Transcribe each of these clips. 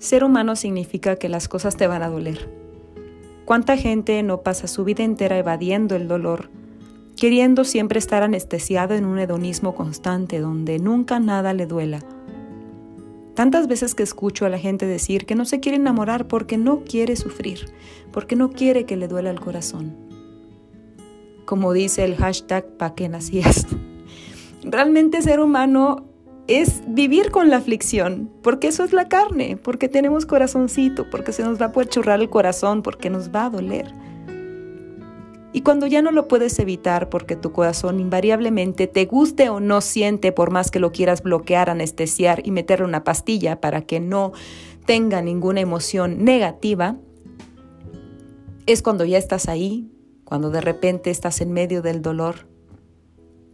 Ser humano significa que las cosas te van a doler. ¿Cuánta gente no pasa su vida entera evadiendo el dolor, queriendo siempre estar anestesiado en un hedonismo constante donde nunca nada le duela? Tantas veces que escucho a la gente decir que no se quiere enamorar porque no quiere sufrir, porque no quiere que le duela el corazón. Como dice el hashtag pa' que nací esto. Realmente ser humano es vivir con la aflicción, porque eso es la carne, porque tenemos corazoncito, porque se nos va a poder churrar el corazón, porque nos va a doler. Y cuando ya no lo puedes evitar porque tu corazón invariablemente te guste o no siente por más que lo quieras bloquear, anestesiar y meterle una pastilla para que no tenga ninguna emoción negativa, es cuando ya estás ahí, cuando de repente estás en medio del dolor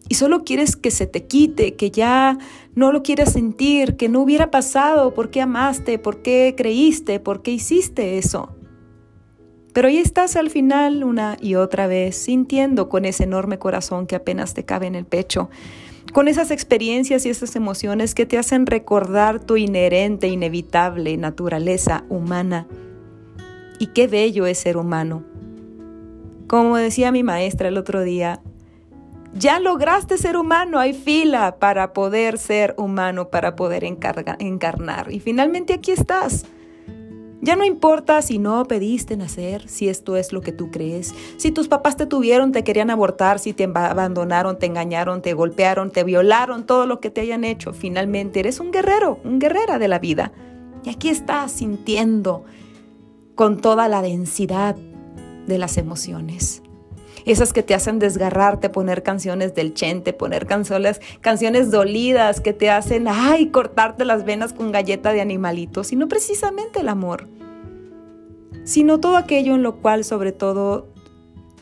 y solo quieres que se te quite, que ya no lo quieras sentir, que no hubiera pasado, por qué amaste, por qué creíste, por qué hiciste eso. Pero ahí estás al final una y otra vez sintiendo con ese enorme corazón que apenas te cabe en el pecho, con esas experiencias y esas emociones que te hacen recordar tu inherente, inevitable naturaleza humana. Y qué bello es ser humano. Como decía mi maestra el otro día, ya lograste ser humano, hay fila para poder ser humano, para poder encarnar. Y finalmente aquí estás. Ya no importa si no pediste nacer, si esto es lo que tú crees, si tus papás te tuvieron, te querían abortar, si te abandonaron, te engañaron, te golpearon, te violaron, todo lo que te hayan hecho. Finalmente eres un guerrero, un guerrera de la vida. Y aquí estás sintiendo con toda la densidad de las emociones esas que te hacen desgarrarte, poner canciones del chente, poner canciones, canciones dolidas que te hacen, ay, cortarte las venas con galleta de animalitos, y no precisamente el amor, sino todo aquello en lo cual sobre todo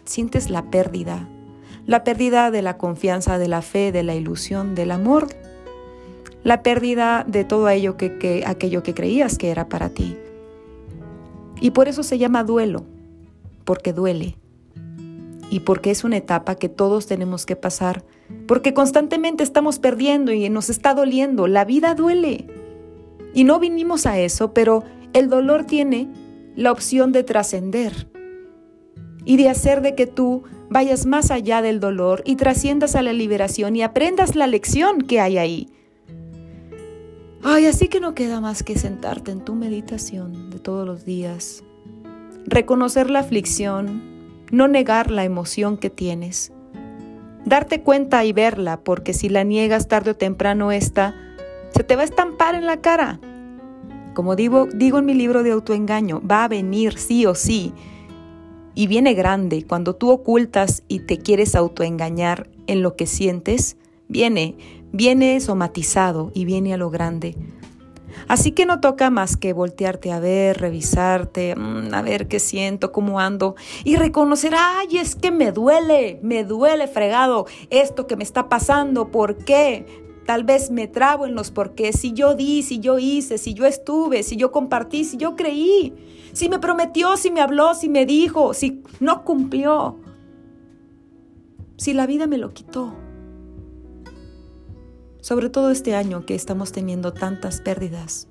sientes la pérdida, la pérdida de la confianza, de la fe, de la ilusión, del amor, la pérdida de todo aquello que, aquello que creías que era para ti. Y por eso se llama duelo, porque duele y porque es una etapa que todos tenemos que pasar, porque constantemente estamos perdiendo y nos está doliendo, la vida duele. Y no vinimos a eso, pero el dolor tiene la opción de trascender y de hacer de que tú vayas más allá del dolor y trasciendas a la liberación y aprendas la lección que hay ahí. Ay, así que no queda más que sentarte en tu meditación de todos los días, reconocer la aflicción, no negar la emoción que tienes. Darte cuenta y verla, porque si la niegas tarde o temprano esta, se te va a estampar en la cara. Como digo, digo en mi libro de autoengaño, va a venir sí o sí. Y viene grande. Cuando tú ocultas y te quieres autoengañar en lo que sientes, viene, viene somatizado y viene a lo grande. Así que no toca más que voltearte a ver, revisarte, mm, a ver qué siento, cómo ando y reconocer, ay, es que me duele, me duele fregado esto que me está pasando, ¿por qué? Tal vez me trabo en los por qué, si yo di, si yo hice, si yo estuve, si yo compartí, si yo creí, si me prometió, si me habló, si me dijo, si no cumplió, si la vida me lo quitó sobre todo este año que estamos teniendo tantas pérdidas.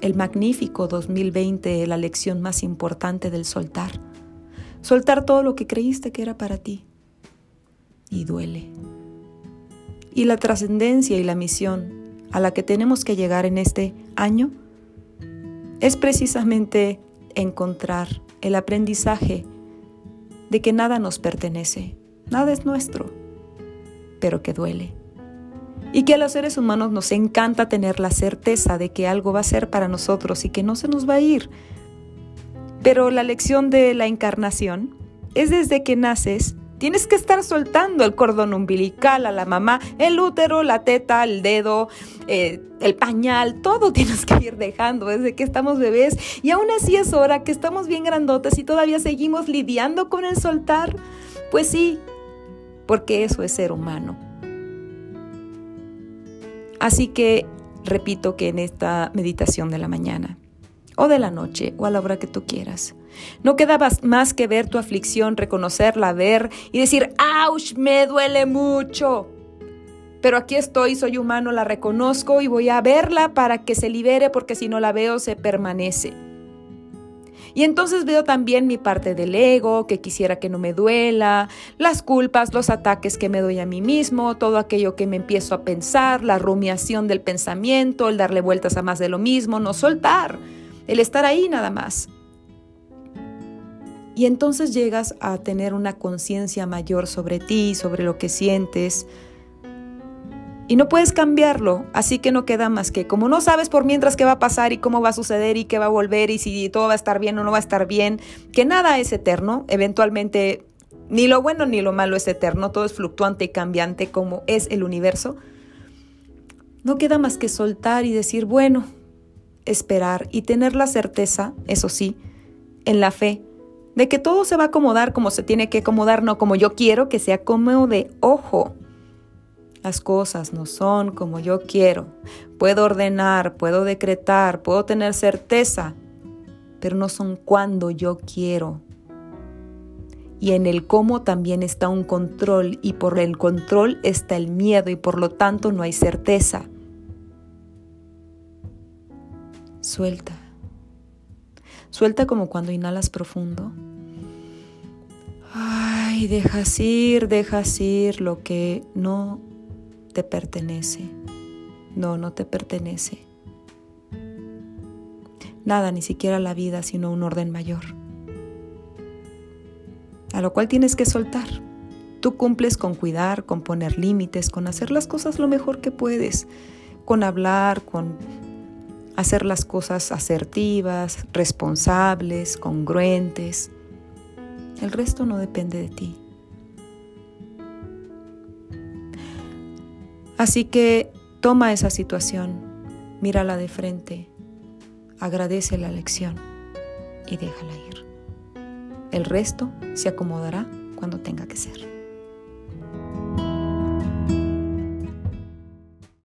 El magnífico 2020, la lección más importante del soltar. Soltar todo lo que creíste que era para ti. Y duele. Y la trascendencia y la misión a la que tenemos que llegar en este año es precisamente encontrar el aprendizaje de que nada nos pertenece, nada es nuestro, pero que duele y que a los seres humanos nos encanta tener la certeza de que algo va a ser para nosotros y que no se nos va a ir. Pero la lección de la encarnación es desde que naces, tienes que estar soltando el cordón umbilical a la mamá, el útero, la teta, el dedo, eh, el pañal, todo tienes que ir dejando desde que estamos bebés. Y aún así es hora que estamos bien grandotes y todavía seguimos lidiando con el soltar. Pues sí, porque eso es ser humano. Así que repito que en esta meditación de la mañana o de la noche o a la hora que tú quieras, no queda más que ver tu aflicción, reconocerla, ver y decir, ¡auch! Me duele mucho. Pero aquí estoy, soy humano, la reconozco y voy a verla para que se libere porque si no la veo se permanece. Y entonces veo también mi parte del ego, que quisiera que no me duela, las culpas, los ataques que me doy a mí mismo, todo aquello que me empiezo a pensar, la rumiación del pensamiento, el darle vueltas a más de lo mismo, no soltar, el estar ahí nada más. Y entonces llegas a tener una conciencia mayor sobre ti, sobre lo que sientes, y no puedes cambiarlo, así que no queda más que, como no sabes por mientras qué va a pasar y cómo va a suceder y qué va a volver y si todo va a estar bien o no va a estar bien, que nada es eterno, eventualmente ni lo bueno ni lo malo es eterno, todo es fluctuante y cambiante como es el universo, no queda más que soltar y decir, bueno, esperar y tener la certeza, eso sí, en la fe, de que todo se va a acomodar como se tiene que acomodar, no como yo quiero que sea como de ojo. Las cosas no son como yo quiero. Puedo ordenar, puedo decretar, puedo tener certeza, pero no son cuando yo quiero. Y en el cómo también está un control y por el control está el miedo y por lo tanto no hay certeza. Suelta. Suelta como cuando inhalas profundo. Ay, dejas ir, dejas ir lo que no te pertenece. No, no te pertenece. Nada, ni siquiera la vida, sino un orden mayor. A lo cual tienes que soltar. Tú cumples con cuidar, con poner límites, con hacer las cosas lo mejor que puedes, con hablar, con hacer las cosas asertivas, responsables, congruentes. El resto no depende de ti. Así que toma esa situación, mírala de frente, agradece la lección y déjala ir. El resto se acomodará cuando tenga que ser.